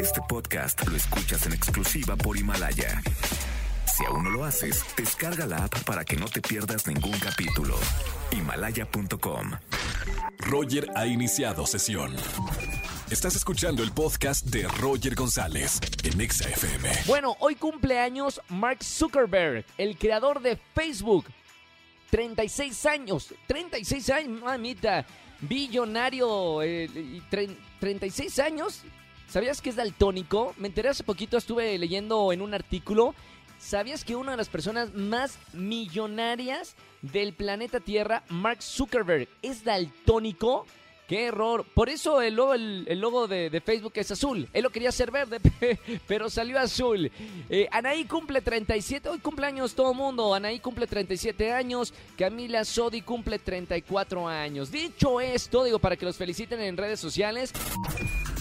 Este podcast lo escuchas en exclusiva por Himalaya. Si aún no lo haces, descarga la app para que no te pierdas ningún capítulo. Himalaya.com. Roger ha iniciado sesión. Estás escuchando el podcast de Roger González en Exa FM. Bueno, hoy cumpleaños Mark Zuckerberg, el creador de Facebook. 36 años, 36 años, mamita, billonario, eh, y tre- 36 años. ¿Sabías que es daltónico? Me enteré hace poquito, estuve leyendo en un artículo. ¿Sabías que una de las personas más millonarias del planeta Tierra, Mark Zuckerberg, es daltónico? ¡Qué error! Por eso el logo, logo de, de Facebook es azul. Él lo quería hacer verde, pero salió azul. Eh, Anaí cumple 37. Hoy cumpleaños todo mundo. Anaí cumple 37 años. Camila Sodi cumple 34 años. Dicho esto, digo, para que los feliciten en redes sociales.